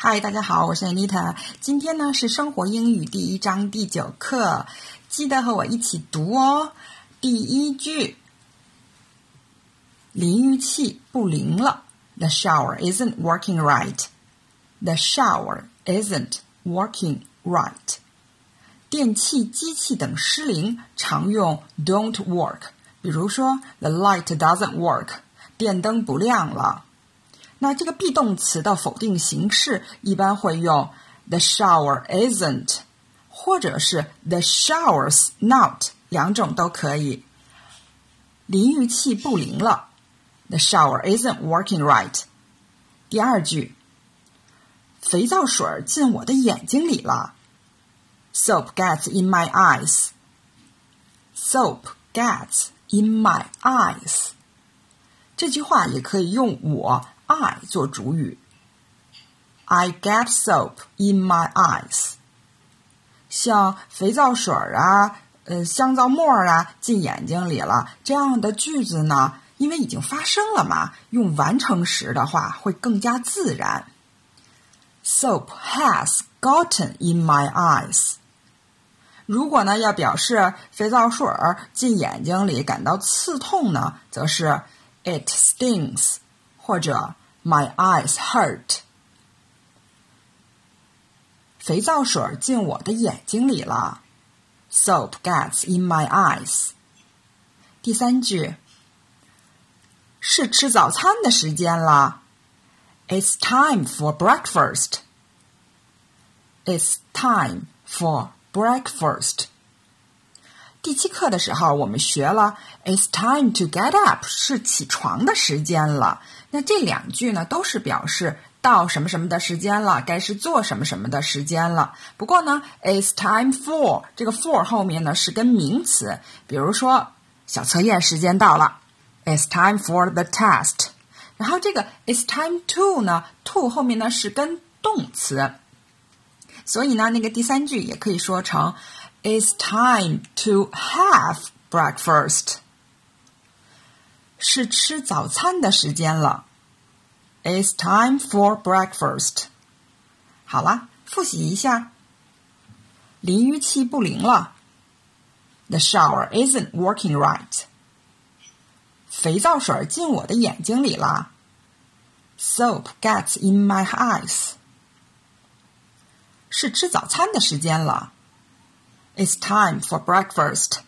嗨，大家好，我是 Anita。今天呢是生活英语第一章第九课，记得和我一起读哦。第一句，淋浴器不灵了。The shower isn't working right. The shower isn't working right. 电器、机器等失灵，常用 don't work。比如说，The light doesn't work，电灯不亮了。那这个 be 动词的否定形式一般会用 the shower isn't，或者是 the shower's not，两种都可以。淋浴器不灵了，the shower isn't working right。第二句，肥皂水进我的眼睛里了，soap gets in my eyes。soap gets in my eyes。这句话也可以用我。I 做主语。I get soap in my eyes。像肥皂水儿啊、呃香皂沫儿啊进眼睛里了这样的句子呢，因为已经发生了嘛，用完成时的话会更加自然。Soap has gotten in my eyes。如果呢要表示肥皂水儿进眼睛里感到刺痛呢，则是 It stings。或者 My eyes hurt。肥皂水进我的眼睛里了，Soap gets in my eyes。第三句，是吃早餐的时间了，It's time for breakfast。It's time for breakfast。 第七课的时候，我们学了 "It's time to get up" 是起床的时间了。那这两句呢，都是表示到什么什么的时间了，该是做什么什么的时间了。不过呢，"It's time for" 这个 for 后面呢是跟名词，比如说小测验时间到了，"It's time for the test"。然后这个 "It's time to" 呢，to 后面呢是跟动词，所以呢，那个第三句也可以说成。It's time to have breakfast. 是吃早餐的时间了。It's time for breakfast. 好了，复习一下。淋浴器不灵了。The shower isn't working right. 肥皂水进我的眼睛里了。Soap gets in my eyes. 是吃早餐的时间了。 It's time for breakfast.